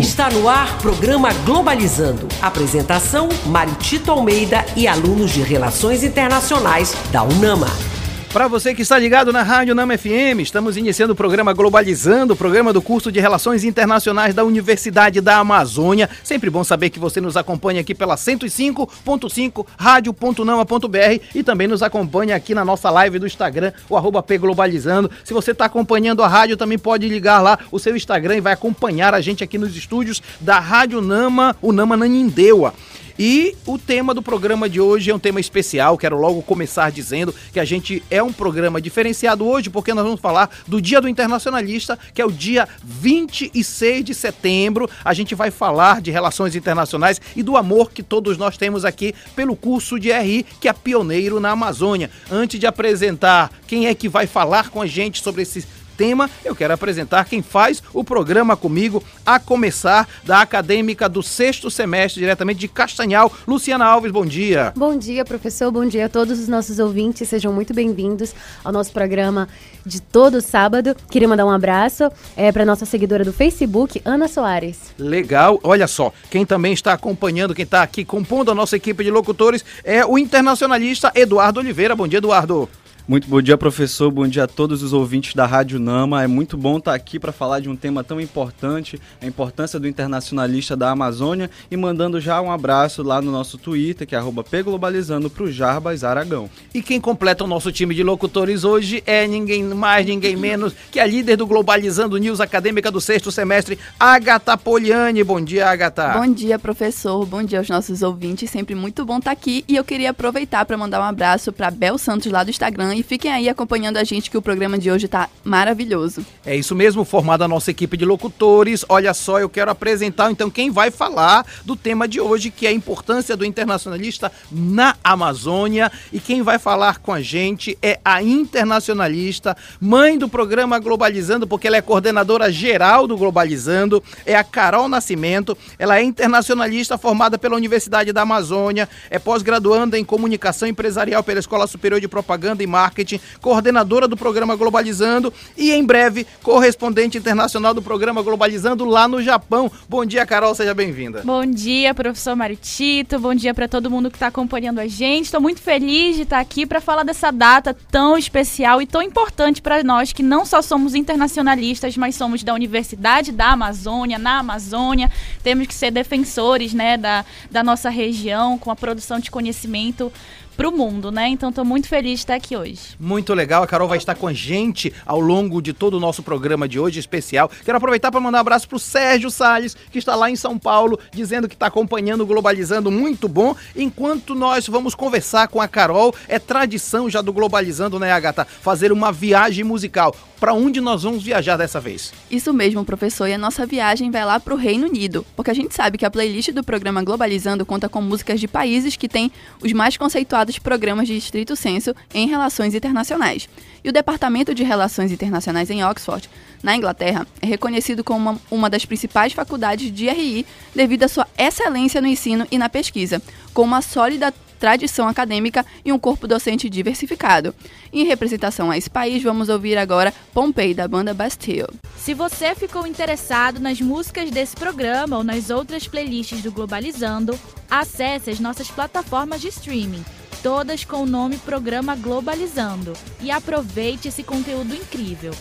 Está no ar programa Globalizando. Apresentação: Mário Tito Almeida e alunos de Relações Internacionais da UNAMA. Para você que está ligado na Rádio Nama FM, estamos iniciando o programa Globalizando, o programa do curso de Relações Internacionais da Universidade da Amazônia. Sempre bom saber que você nos acompanha aqui pela 105.5 rádio.nama.br e também nos acompanha aqui na nossa live do Instagram, o arroba P Globalizando. Se você está acompanhando a rádio, também pode ligar lá o seu Instagram e vai acompanhar a gente aqui nos estúdios da Rádio Nama, o Nama Nanindeua. E o tema do programa de hoje é um tema especial. Quero logo começar dizendo que a gente é um programa diferenciado hoje, porque nós vamos falar do Dia do Internacionalista, que é o dia 26 de setembro. A gente vai falar de relações internacionais e do amor que todos nós temos aqui pelo curso de RI, que é pioneiro na Amazônia. Antes de apresentar quem é que vai falar com a gente sobre esse tema, eu quero apresentar quem faz o programa comigo, a começar da acadêmica do sexto semestre, diretamente de Castanhal, Luciana Alves, bom dia. Bom dia, professor, bom dia a todos os nossos ouvintes, sejam muito bem-vindos ao nosso programa de todo sábado. Queria mandar um abraço é, para nossa seguidora do Facebook, Ana Soares. Legal, olha só, quem também está acompanhando, quem está aqui compondo a nossa equipe de locutores é o internacionalista Eduardo Oliveira. Bom dia, Eduardo. Muito bom dia, professor. Bom dia a todos os ouvintes da Rádio Nama. É muito bom estar aqui para falar de um tema tão importante, a importância do internacionalista da Amazônia e mandando já um abraço lá no nosso Twitter, que é @pglobalizando para o Jarbas Aragão. E quem completa o nosso time de locutores hoje é ninguém mais, ninguém menos que a líder do Globalizando News Acadêmica do sexto semestre, Agatha Poliani. Bom dia, Agatha. Bom dia, professor. Bom dia aos nossos ouvintes. Sempre muito bom estar aqui. E eu queria aproveitar para mandar um abraço para Bel Santos lá do Instagram e fiquem aí acompanhando a gente que o programa de hoje tá maravilhoso. É isso mesmo, formada a nossa equipe de locutores. Olha só, eu quero apresentar então quem vai falar do tema de hoje, que é a importância do internacionalista na Amazônia. E quem vai falar com a gente é a internacionalista, mãe do programa Globalizando, porque ela é coordenadora geral do Globalizando, é a Carol Nascimento. Ela é internacionalista formada pela Universidade da Amazônia, é pós-graduanda em comunicação empresarial pela Escola Superior de Propaganda e Marketing Marketing, coordenadora do programa Globalizando e em breve correspondente internacional do programa Globalizando lá no Japão. Bom dia, Carol, seja bem-vinda. Bom dia, professor Maritito. Bom dia para todo mundo que está acompanhando a gente. Estou muito feliz de estar aqui para falar dessa data tão especial e tão importante para nós que não só somos internacionalistas, mas somos da Universidade da Amazônia, na Amazônia. Temos que ser defensores, né, da, da nossa região com a produção de conhecimento para o mundo, né? Então estou muito feliz de estar aqui hoje. Muito legal, a Carol vai estar com a gente ao longo de todo o nosso programa de hoje especial. Quero aproveitar para mandar um abraço para o Sérgio Salles, que está lá em São Paulo, dizendo que está acompanhando o Globalizando, muito bom. Enquanto nós vamos conversar com a Carol, é tradição já do Globalizando, né, Agatha? Fazer uma viagem musical. Para onde nós vamos viajar dessa vez? Isso mesmo, professor, e a nossa viagem vai lá para o Reino Unido, porque a gente sabe que a playlist do programa Globalizando conta com músicas de países que têm os mais conceituados programas de estrito senso em relações internacionais. E o Departamento de Relações Internacionais em Oxford, na Inglaterra, é reconhecido como uma, uma das principais faculdades de RI devido à sua excelência no ensino e na pesquisa, com uma sólida tradição acadêmica e um corpo docente diversificado. Em representação a esse país, vamos ouvir agora Pompei, da banda Bastille. Se você ficou interessado nas músicas desse programa ou nas outras playlists do Globalizando, acesse as nossas plataformas de streaming todas com o nome Programa Globalizando, e aproveite esse conteúdo incrível.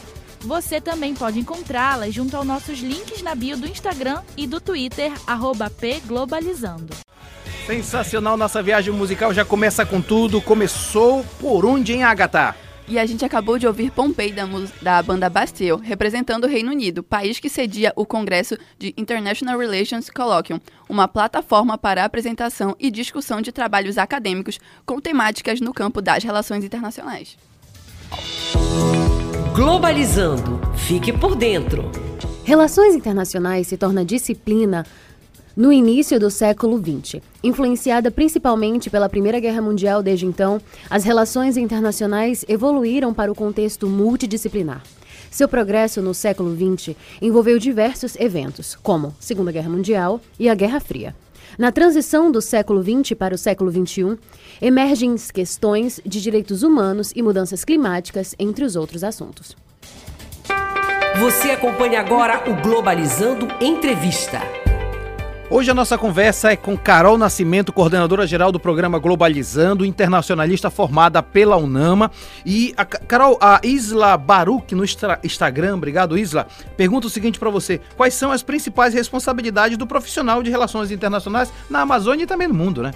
Você também pode encontrá-las junto aos nossos links na bio do Instagram e do Twitter, pglobalizando. Sensacional, nossa viagem musical já começa com tudo. Começou por onde, hein, Agatha? E a gente acabou de ouvir Pompei da, da banda Bastille, representando o Reino Unido, país que cedia o Congresso de International Relations Colloquium, uma plataforma para apresentação e discussão de trabalhos acadêmicos com temáticas no campo das relações internacionais. Globalizando. Fique por dentro. Relações internacionais se torna disciplina no início do século XX. Influenciada principalmente pela Primeira Guerra Mundial desde então, as relações internacionais evoluíram para o contexto multidisciplinar. Seu progresso no século XX envolveu diversos eventos, como Segunda Guerra Mundial e a Guerra Fria. Na transição do século XX para o século XXI, emergem questões de direitos humanos e mudanças climáticas, entre os outros assuntos. Você acompanha agora o Globalizando Entrevista. Hoje a nossa conversa é com Carol Nascimento, coordenadora geral do programa Globalizando, internacionalista formada pela UNAMA. E a Carol, a Isla Baruch no Instagram, obrigado Isla, pergunta o seguinte para você: quais são as principais responsabilidades do profissional de relações internacionais na Amazônia e também no mundo, né?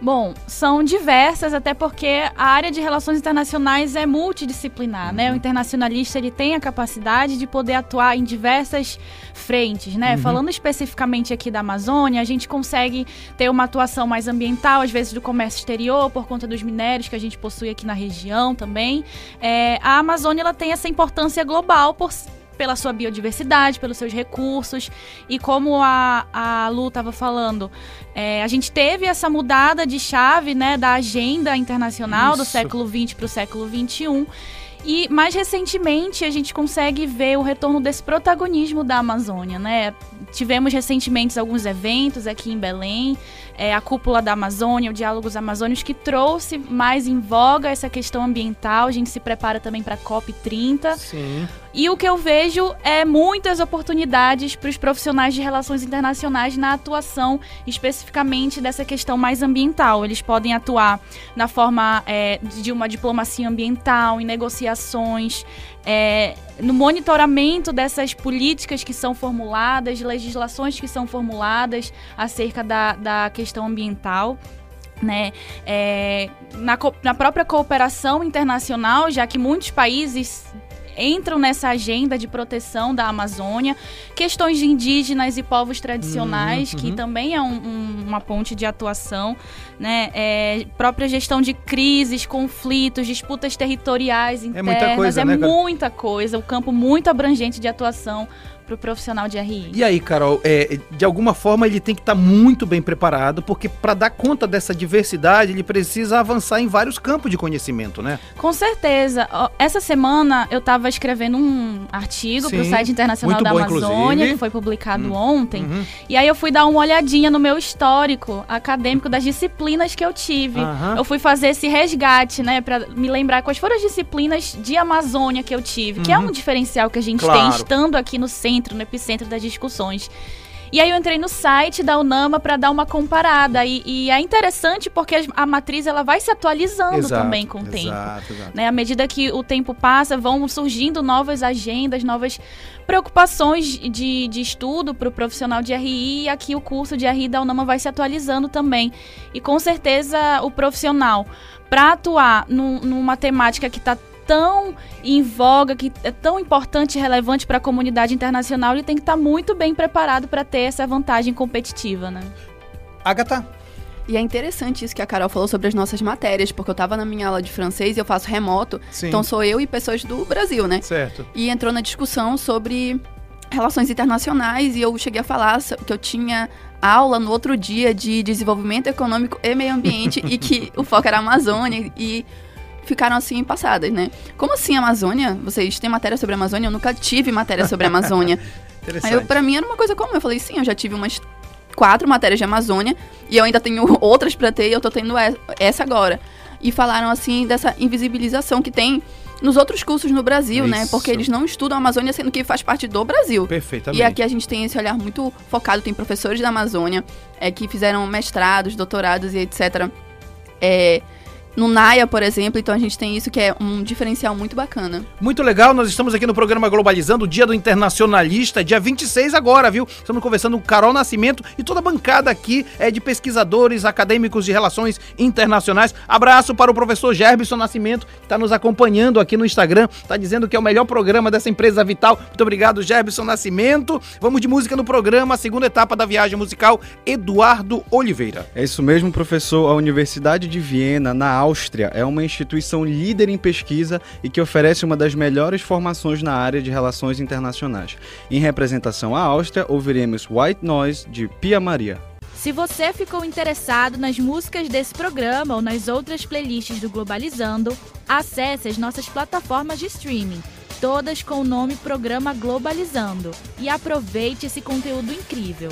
Bom, são diversas, até porque a área de relações internacionais é multidisciplinar, uhum. né? O internacionalista ele tem a capacidade de poder atuar em diversas frentes, né? Uhum. Falando especificamente aqui da Amazônia, a gente consegue ter uma atuação mais ambiental, às vezes do comércio exterior, por conta dos minérios que a gente possui aqui na região também. É, a Amazônia ela tem essa importância global por pela sua biodiversidade, pelos seus recursos. E como a, a Lu estava falando, é, a gente teve essa mudada de chave né, da agenda internacional Isso. do século XX para o século XXI. E mais recentemente a gente consegue ver o retorno desse protagonismo da Amazônia, né? Tivemos recentemente alguns eventos aqui em Belém, é, a Cúpula da Amazônia, o Diálogos Amazônios, que trouxe mais em voga essa questão ambiental. A gente se prepara também para a COP30. Sim. E o que eu vejo é muitas oportunidades para os profissionais de relações internacionais na atuação especificamente dessa questão mais ambiental. Eles podem atuar na forma é, de uma diplomacia ambiental, em negociações, é, no monitoramento dessas políticas que são formuladas, legislações que são formuladas acerca da, da questão ambiental. Né? É, na, na própria cooperação internacional, já que muitos países entram nessa agenda de proteção da Amazônia, questões de indígenas e povos tradicionais, uhum. que também é um, um, uma ponte de atuação, né? É, própria gestão de crises, conflitos, disputas territoriais internas, é muita coisa, é né, muita coisa, o campo muito abrangente de atuação para o profissional de RI. E aí, Carol, é, de alguma forma ele tem que estar tá muito bem preparado, porque para dar conta dessa diversidade, ele precisa avançar em vários campos de conhecimento, né? Com certeza. Essa semana eu estava escrevendo um artigo para o site internacional da bom, Amazônia, inclusive. que foi publicado hum. ontem. Uhum. E aí eu fui dar uma olhadinha no meu histórico acadêmico das disciplinas que eu tive. Uhum. Eu fui fazer esse resgate, né, para me lembrar quais foram as disciplinas de Amazônia que eu tive, uhum. que é um uhum. diferencial que a gente claro. tem estando aqui no centro centro, no epicentro das discussões. E aí eu entrei no site da Unama para dar uma comparada e, e, é interessante porque a matriz ela vai se atualizando exato, também com o tempo. Exato, exato. Né? À medida que o tempo passa, vão surgindo novas agendas, novas preocupações de, de estudo para o profissional de RI e aqui o curso de RI da Unama vai se atualizando também. E com certeza o profissional para atuar num, numa temática que está tão em voga, que é tão importante e relevante para a comunidade internacional, ele tem que estar tá muito bem preparado para ter essa vantagem competitiva, né? Agatha, e é interessante isso que a Carol falou sobre as nossas matérias, porque eu estava na minha aula de francês e eu faço remoto. Sim. Então sou eu e pessoas do Brasil, né? Certo. E entrou na discussão sobre relações internacionais e eu cheguei a falar que eu tinha aula no outro dia de desenvolvimento econômico e meio ambiente e que o foco era a Amazônia e ficaram assim passadas, né? Como assim Amazônia? Vocês têm matéria sobre a Amazônia? Eu nunca tive matéria sobre a Amazônia. Aí eu, pra mim era uma coisa comum. Eu falei, sim, eu já tive umas quatro matérias de Amazônia e eu ainda tenho outras para ter e eu tô tendo essa agora. E falaram assim dessa invisibilização que tem nos outros cursos no Brasil, né? Isso. né? Porque eles não estudam a Amazônia sendo que faz parte do Brasil. Perfeitamente. E aqui a gente tem esse olhar muito focado, tem professores da Amazônia é, que fizeram mestrados, doutorados e etc. É, no Naya, por exemplo, então a gente tem isso que é um diferencial muito bacana. Muito legal, nós estamos aqui no programa Globalizando, o Dia do Internacionalista, dia 26 agora, viu? Estamos conversando com Carol Nascimento e toda a bancada aqui é de pesquisadores, acadêmicos de relações internacionais. Abraço para o professor Gerbson Nascimento, que está nos acompanhando aqui no Instagram, está dizendo que é o melhor programa dessa empresa vital. Muito obrigado, Gerbson Nascimento. Vamos de música no programa, segunda etapa da viagem musical, Eduardo Oliveira. É isso mesmo, professor. A Universidade de Viena, na Áustria é uma instituição líder em pesquisa e que oferece uma das melhores formações na área de relações internacionais. Em representação à Áustria, ouviremos White Noise de Pia Maria. Se você ficou interessado nas músicas desse programa ou nas outras playlists do Globalizando, acesse as nossas plataformas de streaming, todas com o nome Programa Globalizando, e aproveite esse conteúdo incrível.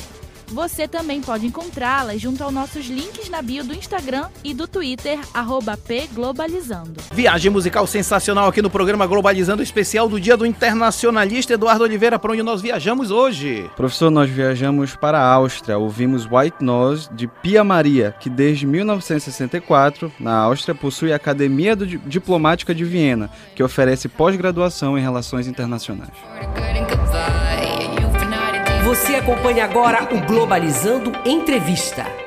Você também pode encontrá-las junto aos nossos links na bio do Instagram e do Twitter, arroba pglobalizando. Viagem musical sensacional aqui no programa Globalizando, especial do Dia do Internacionalista Eduardo Oliveira, para onde nós viajamos hoje. Professor, nós viajamos para a Áustria, ouvimos White Nose de Pia Maria, que desde 1964, na Áustria, possui a Academia do Diplomática de Viena, que oferece pós-graduação em relações internacionais. Você acompanha agora o Globalizando Entrevista.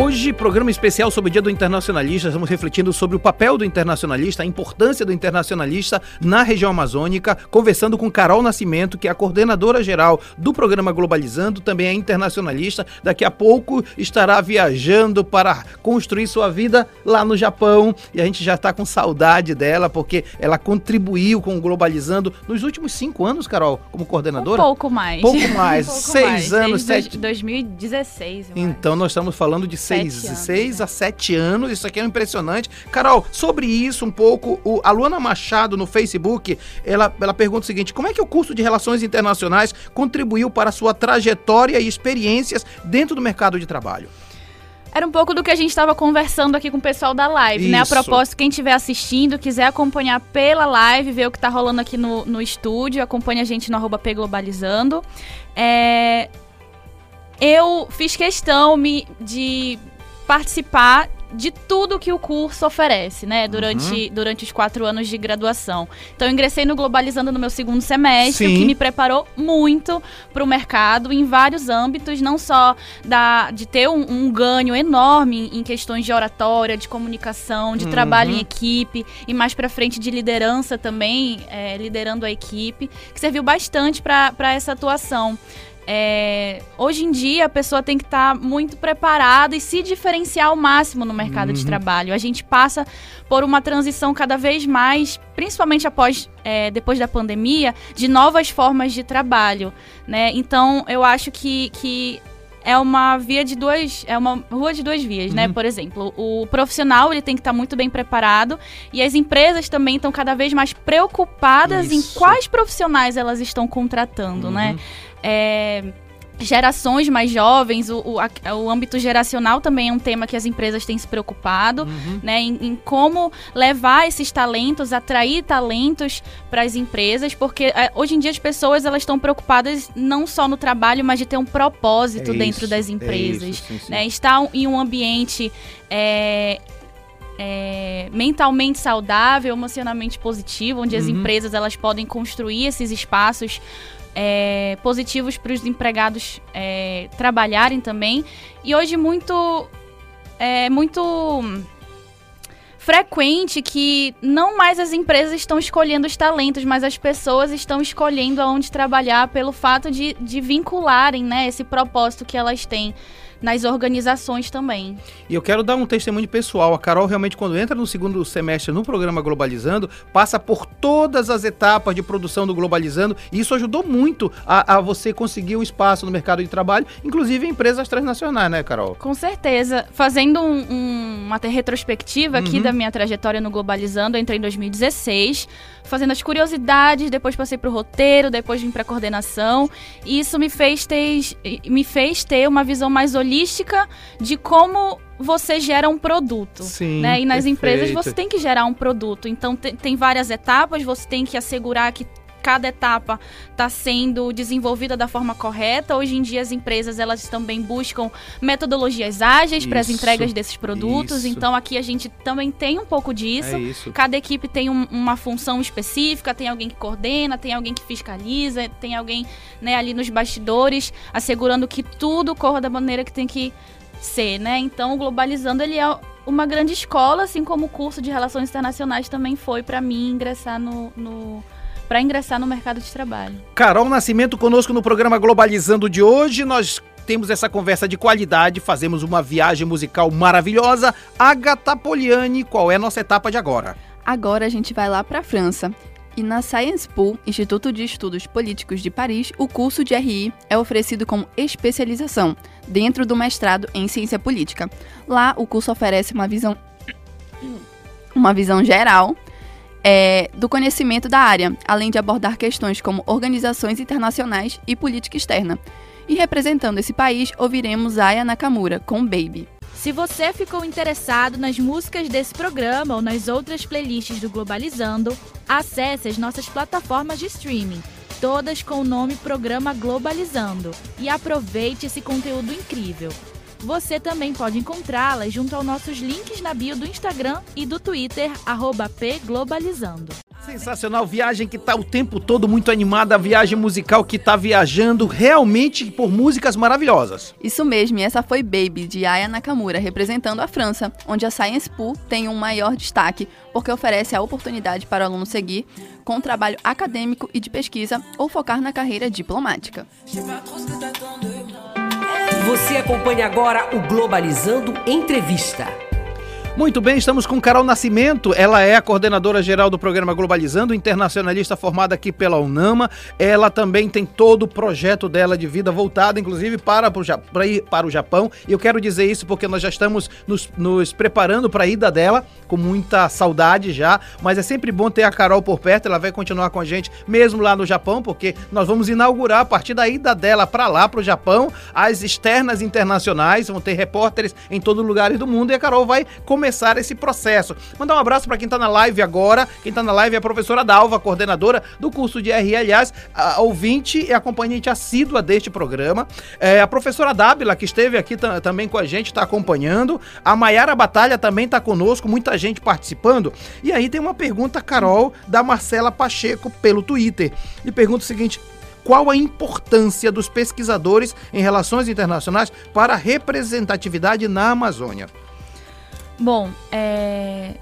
Hoje, programa especial sobre o Dia do Internacionalista. Estamos refletindo sobre o papel do internacionalista, a importância do internacionalista na região amazônica, conversando com Carol Nascimento, que é a coordenadora geral do programa Globalizando, também é internacionalista. Daqui a pouco estará viajando para construir sua vida lá no Japão. E a gente já está com saudade dela, porque ela contribuiu com o Globalizando nos últimos cinco anos, Carol, como coordenadora. Um pouco mais. Pouco mais. um pouco Seis mais, anos, desde sete. 2016. eu Então nós estamos falando de seis, Sete anos, seis né? a sete anos, isso aqui é impressionante. Carol, sobre isso um pouco, o, a Luana Machado no Facebook, ela, ela pergunta o seguinte, como é que o curso de Relações Internacionais contribuiu para a sua trajetória e experiências dentro do mercado de trabalho? Era um pouco do que a gente estava conversando aqui com o pessoal da live, né? A Isso. propósito, quem estiver assistindo, quiser acompanhar pela live, ver o que tá rolando aqui no, no estúdio, acompanha a gente no arroba Pglobalizando. É, eu fiz questão me, de participar de tudo que o curso oferece, né? Durante, durante os quatro anos de graduação. Então, eu ingressei no Globalizando no meu segundo semestre, o Sim. que me preparou muito para o mercado em vários âmbitos, não só da, de ter um, um ganho enorme em questões de oratória, de comunicação, de trabalho em equipe e mais para frente de liderança também, é, liderando a equipe, que serviu bastante para essa atuação. É, hoje em dia a pessoa tem que estar muito preparada e se diferenciar ao máximo no mercado de trabalho. A gente passa por uma transição cada vez mais, principalmente após é, depois da pandemia, de novas formas de trabalho, né? Então eu acho que, que é uma via de duas, é uma rua de duas vias, né? Por exemplo, o profissional ele tem que estar muito bem preparado e as empresas também estão cada vez mais preocupadas Isso. em quais profissionais elas estão contratando, né? É, gerações mais jovens, o, o, a- o âmbito geracional também é um tema que as empresas têm se preocupado, né? Em, em como levar esses talentos, atrair talentos para as empresas, porque é, hoje em dia as pessoas elas estão preocupadas não só no trabalho, mas de ter um propósito É dentro isso, das é empresas, isso, sim, sim. né? Estar em um ambiente é, é, mentalmente saudável, emocionalmente positivo, onde as Uhum. empresas elas podem construir esses espaços é, positivos para os empregados é, trabalharem também. E hoje muito é muito frequente que não mais as empresas estão escolhendo os talentos, mas as pessoas estão escolhendo aonde trabalhar pelo fato de, de vincularem né, esse propósito que elas têm nas organizações também. E eu quero dar um testemunho pessoal. A Carol realmente, quando entra no segundo semestre no programa Globalizando, passa por todas as etapas de produção do Globalizando. E isso ajudou muito a, a você conseguir um espaço no mercado de trabalho, inclusive em empresas transnacionais, né, Carol? Com certeza. Fazendo um- um- uma retrospectiva aqui Uhum. da minha trajetória no Globalizando, eu entrei em 2016, fazendo as curiosidades, depois passei pro roteiro, depois vim pra coordenação. E isso me fez ter, me fez ter uma visão mais holística de como você gera um produto. Sim, né? E nas empresas perfeito. você tem que gerar um produto. Então te- tem várias etapas, você tem que assegurar que cada etapa está sendo desenvolvida da forma correta. Hoje em dia as empresas elas também buscam metodologias ágeis para as entregas desses produtos. isso. Então aqui a gente também tem um pouco disso. É. Cada equipe tem um- uma função específica, tem alguém que coordena, tem alguém que fiscaliza, tem alguém né, ali nos bastidores assegurando que tudo corra da maneira que tem que ser, né? Então, o Globalizando ele é uma grande escola, assim como o curso de Relações Internacionais também foi para mim ingressar no, no para ingressar no mercado de trabalho. Carol Nascimento conosco no programa Globalizando de hoje. Nós temos essa conversa de qualidade, fazemos uma viagem musical maravilhosa. Agatha Poliani, qual é a nossa etapa de agora? Agora a gente vai lá para a França. E na Science Pool, Instituto de Estudos Políticos de Paris, o curso de RI é oferecido como especialização, dentro do mestrado em Ciência Política. Lá, o curso oferece uma visão, uma visão geral é, do conhecimento da área, além de abordar questões como organizações internacionais e política externa. E representando esse país, ouviremos Aya Nakamura com Baby. Se você ficou interessado nas músicas desse programa ou nas outras playlists do Globalizando, acesse as nossas plataformas de streaming, todas com o nome Programa Globalizando, e aproveite esse conteúdo incrível. Você também pode encontrá-las junto aos nossos links na bio do Instagram e do Twitter, pglobalizando. Sensacional, viagem que tá o tempo todo muito animada, viagem musical que tá viajando realmente por músicas maravilhosas. Isso mesmo, e essa foi Baby, de Aya Nakamura, representando a França, onde a Science Pool tem um maior destaque, porque oferece a oportunidade para o aluno seguir com um trabalho acadêmico e de pesquisa ou focar na carreira diplomática. Você acompanha agora o Globalizando Entrevista. Muito bem, estamos com Carol Nascimento. Ela é a coordenadora geral do programa Globalizando, internacionalista formada aqui pela UNAMA. Ela também tem todo o projeto dela de vida voltado, inclusive, para, para ir para o Japão. E eu quero dizer isso porque nós já estamos nos, nos preparando para a ida dela, com muita saudade já. Mas é sempre bom ter a Carol por perto. Ela vai continuar com a gente mesmo lá no Japão, porque nós vamos inaugurar a partir da ida dela para lá, para o Japão, as externas internacionais. Vão ter repórteres em todo lugar do mundo e a Carol vai começar começar esse processo. Mandar um abraço para quem está na live agora. Quem está na live é a professora Dalva, coordenadora do curso de RI, aliás, a, ouvinte e acompanhante assídua deste programa. É, a professora Dábila, que esteve aqui também com a gente, está acompanhando. A Maiara Batalha também está conosco, muita gente participando. E aí tem uma pergunta, Carol, da Marcela Pacheco pelo Twitter. E pergunta o seguinte: qual a importância dos pesquisadores em relações internacionais para a representatividade na Amazônia? Bom, é,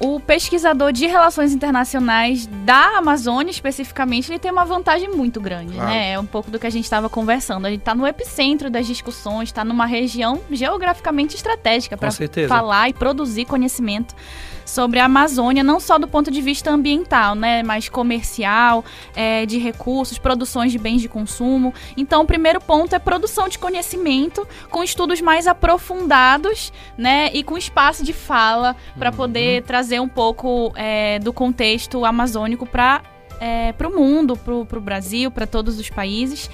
o pesquisador de relações internacionais da Amazônia, especificamente, ele tem uma vantagem muito grande, claro. né? É um pouco do que a gente estava conversando. A gente está no epicentro das discussões, está numa região geograficamente estratégica para falar e produzir conhecimento sobre a Amazônia, não só do ponto de vista ambiental, né, mas comercial, é, de recursos, produções de bens de consumo. Então, o primeiro ponto é produção de conhecimento com estudos mais aprofundados, né, e com espaço de fala para uhum. poder trazer um pouco é, do contexto amazônico para é, o mundo, para o Brasil, para todos os países.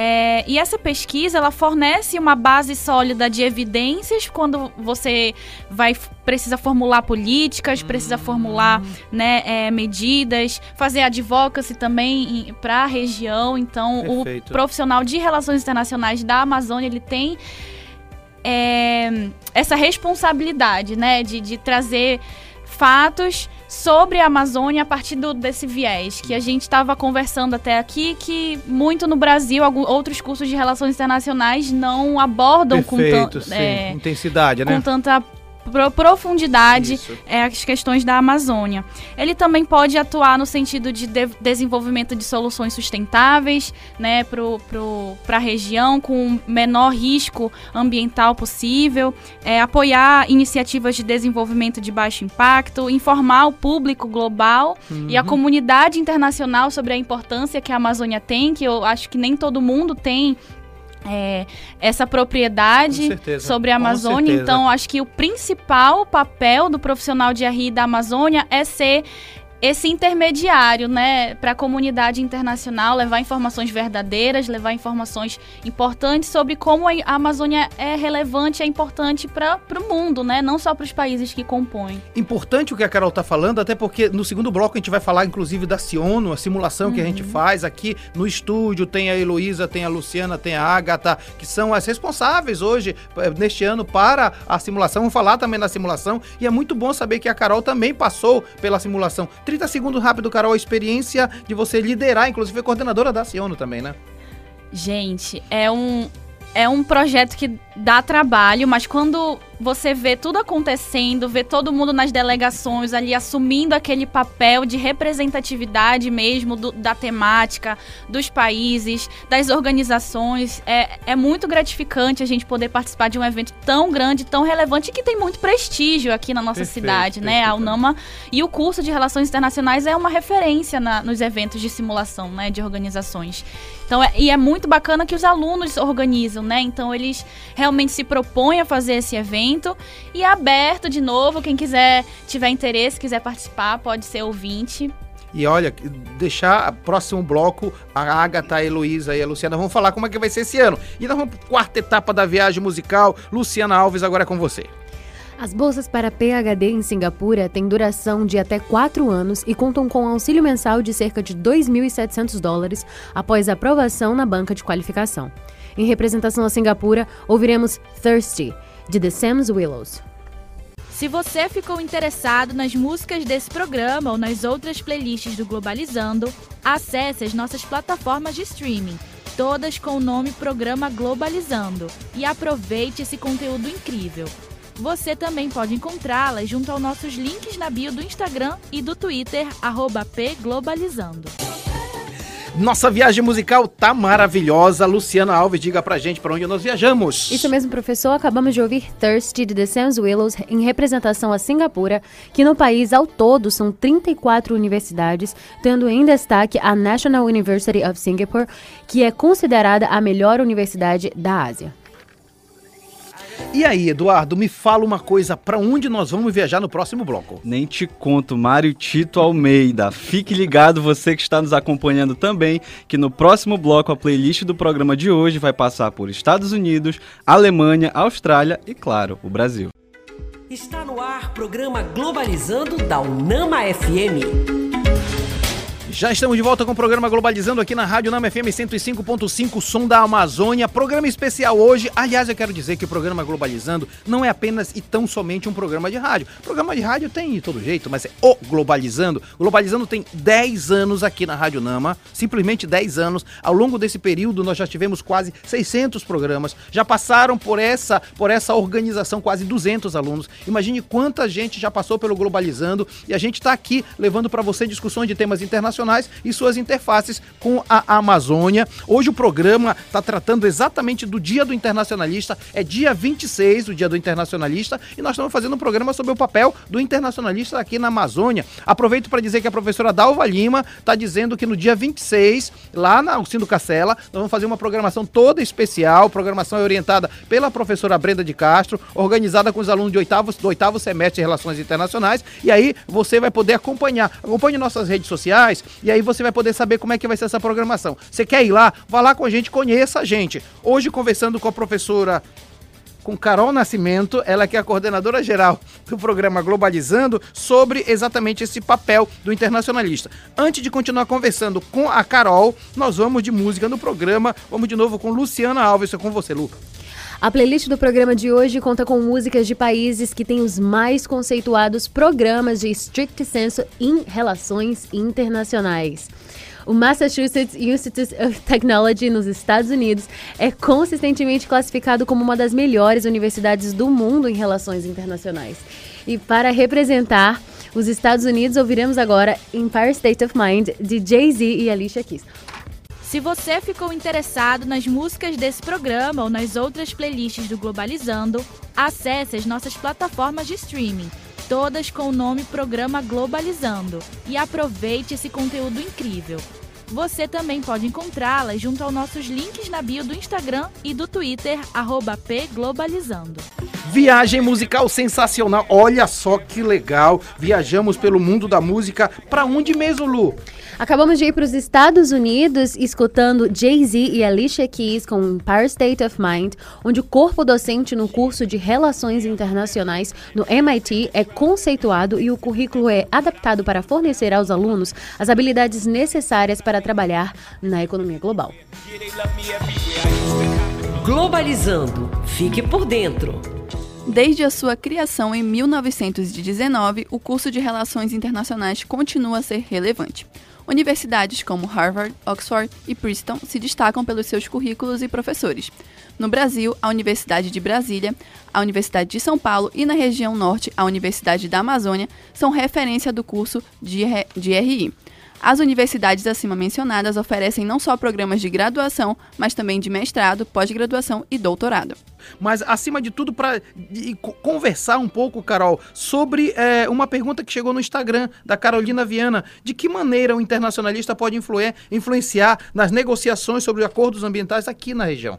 É, e essa pesquisa ela fornece uma base sólida de evidências quando você vai precisa formular políticas, precisa formular né, é, medidas, fazer advocacy também para a região. Então, Perfeito. o profissional de relações internacionais da Amazônia ele tem é, essa responsabilidade, né, de, de trazer fatos sobre a Amazônia a partir do, desse viés que a gente estava conversando até aqui, que muito no Brasil, alguns, outros cursos de relações internacionais não abordam Perfeito, com tanta é, intensidade, né? Com tanta profundidade é, as questões da Amazônia. Ele também pode atuar no sentido de, de desenvolvimento de soluções sustentáveis né, para a região, com o menor risco ambiental possível, é, apoiar iniciativas de desenvolvimento de baixo impacto, informar o público global uhum. e a uhum. comunidade internacional sobre a importância que a Amazônia tem, que eu acho que nem todo mundo tem é, essa propriedade sobre a Amazônia. Então, acho que o principal papel do profissional de RI da Amazônia é ser esse intermediário, né, para a comunidade internacional, levar informações verdadeiras, levar informações importantes sobre como a Amazônia é relevante, é importante para o mundo, né, não só para os países que compõem. Importante o que a Carol está falando, até porque no segundo bloco a gente vai falar, inclusive, da Ciono, a simulação uhum. que a gente uhum. faz aqui no estúdio. Tem a Heloísa, tem a Luciana, tem a Agatha, que são as responsáveis hoje, eh, neste ano, para a simulação. Vamos falar também da simulação. E é muito bom saber que a Carol também passou pela simulação. 30 segundos rápido, Carol, a experiência de você liderar, inclusive foi coordenadora da Ciono também, né? Gente, é um, é um projeto que dá trabalho, mas quando você vê tudo acontecendo, vê todo mundo nas delegações ali assumindo aquele papel de representatividade mesmo do, da temática, dos países, das organizações, é, é muito gratificante a gente poder participar de um evento tão grande, tão relevante e que tem muito prestígio aqui na nossa perfeito, cidade, né? A UNAMA e o curso de Relações Internacionais é uma referência na, nos eventos de simulação, né, de organizações. Então, é, e é muito bacana que os alunos organizam, né? Então, eles realmente se propõem a fazer esse evento e é aberto de novo. Quem quiser, tiver interesse, quiser participar, pode ser ouvinte. E olha, deixar próximo bloco a Agatha, a Heloísa e a Luciana vão falar como é que vai ser esse ano. E nós vamos para quarta etapa da viagem musical. Luciana Alves, agora é com você. As bolsas para PhD em Singapura têm duração de até 4 anos e contam com um auxílio mensal de cerca de 2.700 dólares após aprovação na banca de qualificação. Em representação a Singapura, ouviremos Thirsty, de The Sam's Willows. Se você ficou interessado nas músicas desse programa ou nas outras playlists do Globalizando, acesse as nossas plataformas de streaming, todas com o nome Programa Globalizando, e aproveite esse conteúdo incrível. Você também pode encontrá-las junto aos nossos links na bio do Instagram e do Twitter, pglobalizando. Nossa viagem musical tá maravilhosa. Luciana Alves, diga pra gente pra onde nós viajamos. Isso mesmo, professor. Acabamos de ouvir Thirsty de The Sam's Willows em representação a Singapura, que no país ao todo são 34 universidades, tendo em destaque a National University of Singapore, que é considerada a melhor universidade da Ásia. E aí, Eduardo, me fala uma coisa, para onde nós vamos viajar no próximo bloco? Nem te conto, Mário Tito Almeida. Fique ligado, você que está nos acompanhando também, que no próximo bloco a playlist do programa de hoje vai passar por Estados Unidos, Alemanha, Austrália e, claro, o Brasil. Está no ar programa Globalizando da Unama FM. Já estamos de volta com o programa Globalizando aqui na Rádio Nama FM 105.5, som da Amazônia. Programa especial hoje. Aliás, eu quero dizer que o programa Globalizando não é apenas e tão somente um programa de rádio. Programa de rádio tem de todo jeito, mas é o Globalizando. Globalizando tem 10 anos aqui na Rádio Nama, simplesmente 10 anos. Ao longo desse período, nós já tivemos quase 600 programas. Já passaram por essa, por essa organização quase 200 alunos. Imagine quanta gente já passou pelo Globalizando e a gente está aqui levando para você discussões de temas internacionais e suas interfaces com a Amazônia. Hoje o programa está tratando exatamente do Dia do Internacionalista, é dia 26 do Dia do Internacionalista, e nós estamos fazendo um programa sobre o papel do internacionalista aqui na Amazônia. Aproveito para dizer que a professora Dalva Lima está dizendo que no dia 26, lá na Alcindo Cacela, nós vamos fazer uma programação toda especial, programação é orientada pela professora Brenda de Castro, organizada com os alunos de oitavo, do oitavo semestre de Relações Internacionais, e aí você vai poder acompanhar. Acompanhe nossas redes sociais, e aí você vai poder saber como é que vai ser essa programação. Você quer ir lá? Vá lá com a gente, conheça a gente. Hoje, conversando com a professora com Carol Nascimento, ela que é a coordenadora geral do programa Globalizando, sobre exatamente esse papel do internacionalista. Antes de continuar conversando com a Carol, nós vamos de música no programa. Vamos de novo com Luciana Alves, é com você, Lu. A playlist do programa de hoje conta com músicas de países que têm os mais conceituados programas de strict senso em relações internacionais. O Massachusetts Institute of Technology nos Estados Unidos é consistentemente classificado como uma das melhores universidades do mundo em relações internacionais. E para representar os Estados Unidos, ouviremos agora Empire State of Mind de Jay-Z e Alicia Keys. Se você ficou interessado nas músicas desse programa ou nas outras playlists do Globalizando, acesse as nossas plataformas de streaming, todas com o nome Programa Globalizando, e aproveite esse conteúdo incrível. Você também pode encontrá-las junto aos nossos links na bio do Instagram e do Twitter, pglobalizando. Viagem musical sensacional. Olha só que legal. Viajamos pelo mundo da música. Para onde mesmo, Lu? Acabamos de ir para os Estados Unidos escutando Jay-Z e Alicia Keys com Empire State of Mind, onde o corpo docente no curso de Relações Internacionais no MIT é conceituado e o currículo é adaptado para fornecer aos alunos as habilidades necessárias para trabalhar na economia global. Globalizando. Fique por dentro. Desde a sua criação em 1919, o curso de Relações Internacionais continua a ser relevante. Universidades como Harvard, Oxford e Princeton se destacam pelos seus currículos e professores. No Brasil, a Universidade de Brasília, a Universidade de São Paulo e na região norte, a Universidade da Amazônia são referência do curso de, de RI. As universidades acima mencionadas oferecem não só programas de graduação, mas também de mestrado, pós-graduação e doutorado. Mas, acima de tudo, para conversar um pouco, Carol, sobre é, uma pergunta que chegou no Instagram da Carolina Viana: de que maneira o internacionalista pode influenciar nas negociações sobre acordos ambientais aqui na região?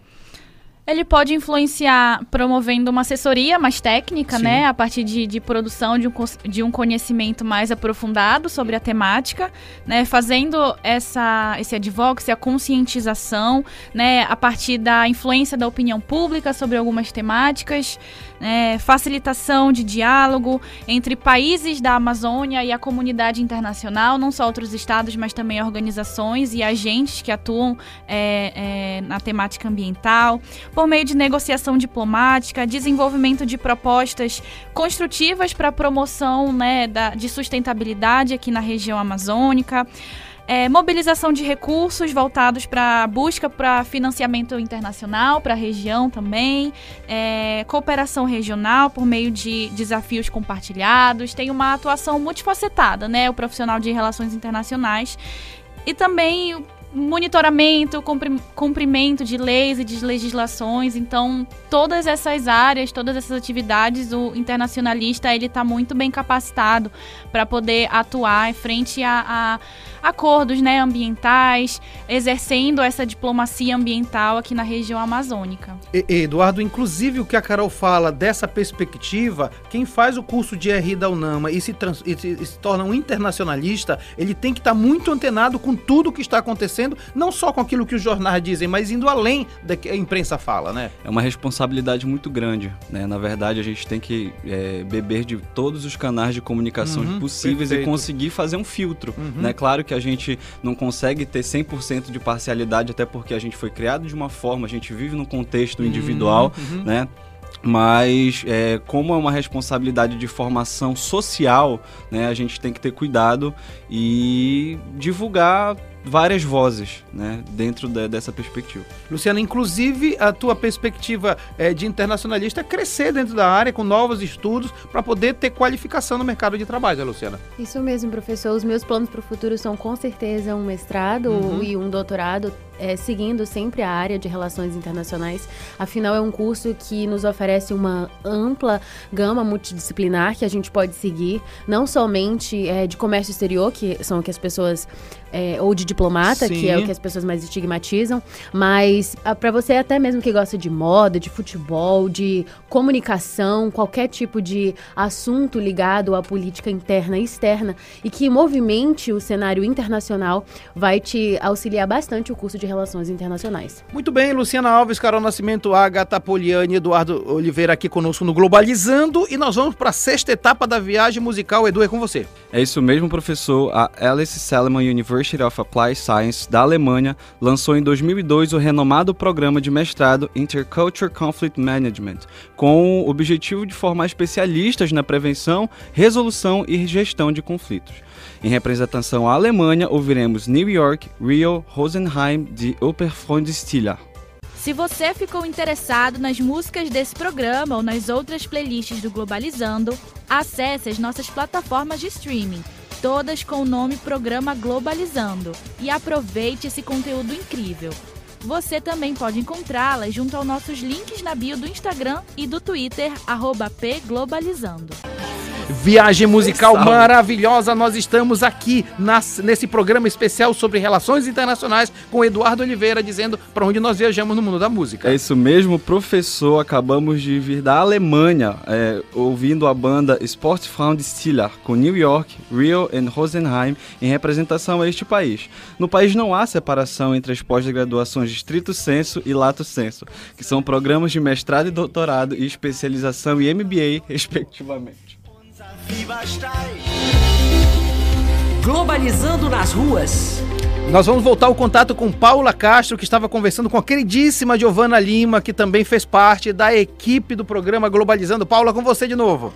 Ele pode influenciar promovendo uma assessoria mais técnica, Sim. né? A partir de, de produção de um, de um conhecimento mais aprofundado sobre a temática, né? Fazendo essa, esse advocacy, a conscientização, né? A partir da influência da opinião pública sobre algumas temáticas, né? Facilitação de diálogo entre países da Amazônia e a comunidade internacional, não só outros estados, mas também organizações e agentes que atuam é, é, na temática ambiental por meio de negociação diplomática, desenvolvimento de propostas construtivas para a promoção né, da, de sustentabilidade aqui na região amazônica. É, mobilização de recursos voltados para busca para financiamento internacional para a região também, é, cooperação regional por meio de desafios compartilhados, tem uma atuação multifacetada, né? O profissional de relações internacionais. E também monitoramento, cumpri- cumprimento de leis e de legislações. Então, todas essas áreas, todas essas atividades, o internacionalista ele está muito bem capacitado para poder atuar em frente a, a acordos né, ambientais, exercendo essa diplomacia ambiental aqui na região amazônica. Eduardo, inclusive o que a Carol fala dessa perspectiva, quem faz o curso de RI da UNAMA e se, trans- e se- e se torna um internacionalista, ele tem que estar muito antenado com tudo que está acontecendo, não só com aquilo que os jornais dizem, mas indo além da que a imprensa fala, né? É uma responsabilidade muito grande, né? Na verdade, a gente tem que é, beber de todos os canais de comunicação Uhum, possíveis perfeito. e conseguir fazer um filtro, Uhum. né? Claro que a gente não consegue ter 100% de parcialidade, até porque a gente foi criado de uma forma, a gente vive num contexto individual, Uhum. né? Mas é, como é uma responsabilidade de formação social, né, a gente tem que ter cuidado e divulgar várias vozes né, dentro da- dessa perspectiva. Luciana, inclusive a tua perspectiva eh, de internacionalista é crescer dentro da área com novos estudos para poder ter qualificação no mercado de trabalho, né, Luciana? Isso mesmo, professor. Os meus planos para o futuro são com certeza um mestrado Uhum. e um doutorado, é, seguindo sempre a área de relações internacionais. Afinal, é um curso que nos oferece uma ampla gama multidisciplinar que a gente pode seguir, não somente é, de comércio exterior, que são o que as pessoas. é, ou de diplomata, que é Sim. o que as pessoas mais estigmatizam, mas para você até mesmo que gosta de moda, de futebol, de comunicação, qualquer tipo de assunto ligado à política interna e externa e que movimente o cenário internacional, vai te auxiliar bastante o curso de Relações Internacionais. Muito bem, Luciana Alves, Carol Nascimento, Agatha Poliani, Eduardo Oliveira aqui conosco no Globalizando e nós vamos para a sexta etapa da viagem musical. Edu, é com você. É isso mesmo, professor. A Alice Salomon University of Applied Science da Alemanha lançou em 2002 o renomado programa de mestrado Interculture Conflict Management, com o objetivo de formar especialistas na prevenção, resolução e gestão de conflitos. Em representação à Alemanha, ouviremos New York, Rio, Rosenheim de Oberfreundestiller. Se você ficou interessado nas músicas desse programa ou nas outras playlists do Globalizando, acesse as nossas plataformas de streaming, todas com o nome Programa Globalizando, e aproveite esse conteúdo incrível. Você também pode encontrá-las junto aos nossos links na bio do Instagram e do Twitter, pglobalizando. Viagem musical Salve. maravilhosa. Nós estamos aqui nas- nesse programa especial sobre relações internacionais com Eduardo Oliveira dizendo para onde nós viajamos no mundo da música. É isso mesmo, professor. Acabamos de vir da Alemanha, é, ouvindo a banda Sportfreundestiller com New York, Rio e Rosenheim em representação a este país. No país não há separação entre as pós-graduações de estrito senso e lato senso, que são programas de mestrado e doutorado e especialização e MBA, respectivamente. Globalizando nas ruas. Nós vamos voltar ao contato com Paula Castro, que estava conversando com a queridíssima Giovana Lima, que também fez parte da equipe do programa Globalizando. Paula, com você de novo.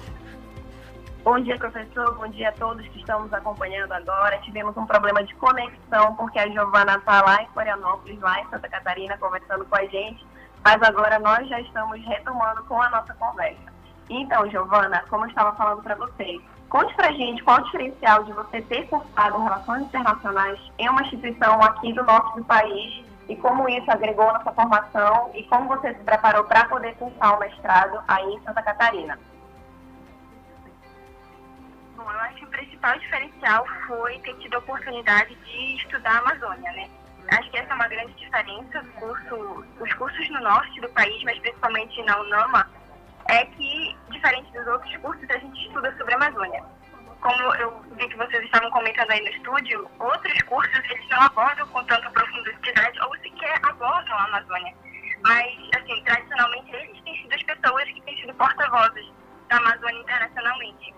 Bom dia, professor. Bom dia a todos que estão nos acompanhando agora. Tivemos um problema de conexão, porque a Giovana está lá em Florianópolis, lá em Santa Catarina, conversando com a gente. Mas agora nós já estamos retomando com a nossa conversa. Então, Giovana, como eu estava falando para você, conte pra gente qual o diferencial de você ter cursado Relações Internacionais em uma instituição aqui do norte do país e como isso agregou na sua formação e como você se preparou para poder cursar o mestrado aí em Santa Catarina. Bom, eu acho que o principal diferencial foi ter tido a oportunidade de estudar a Amazônia, né? Acho que essa é uma grande diferença curso, os cursos no norte do país, mas principalmente na UNAMA, é que, diferente dos outros cursos, a gente estuda sobre a Amazônia. Como eu vi que vocês estavam comentando aí no estúdio, outros cursos eles não abordam com tanta profundidade ou sequer abordam a Amazônia. Mas, assim, tradicionalmente eles têm sido as pessoas que têm sido porta-vozes da Amazônia internacionalmente.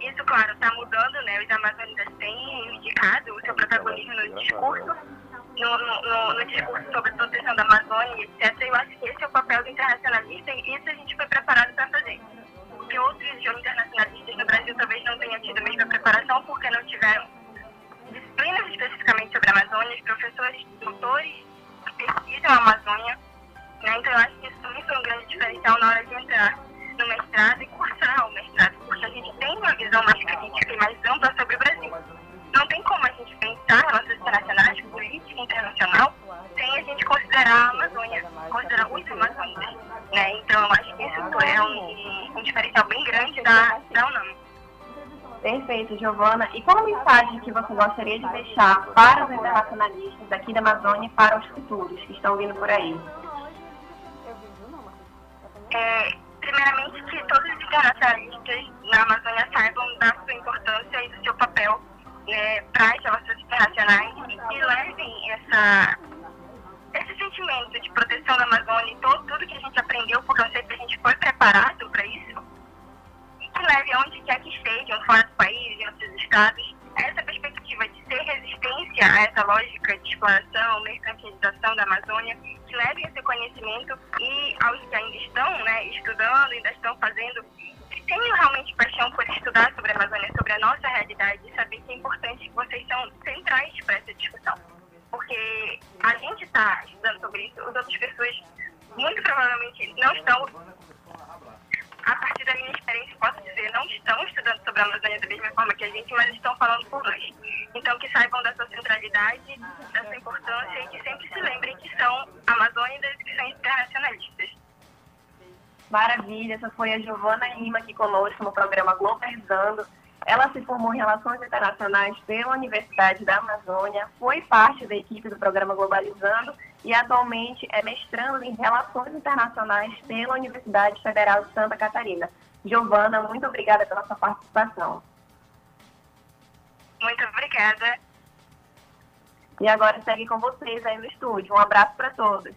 Isso, claro, está mudando, né? Os amazônicos têm indicado o seu protagonismo no discurso, no, no, no, discurso sobre a proteção da Amazônia, etc. Eu acho que esse é o papel do internacionalista e isso a gente foi preparado para fazer. Porque outros internacionalistas no Brasil talvez não tenham tido a mesma preparação porque não tiveram disciplinas especificamente sobre a Amazônia, os professores, doutores que pesquisam a Amazônia. Né? Então eu acho que isso também foi um grande diferencial na hora de entrar no mestrado Perfeito, Giovana. E qual a mensagem que você gostaria de deixar para os internacionalistas daqui da Amazônia e para os futuros que estão vindo por aí? É, formou em Relações Internacionais pela Universidade da Amazônia, foi parte da equipe do programa Globalizando e atualmente é mestrando em Relações Internacionais pela Universidade Federal de Santa Catarina. Giovana, muito obrigada pela sua participação. Muito obrigada. E agora segue com vocês aí no estúdio. Um abraço para todos.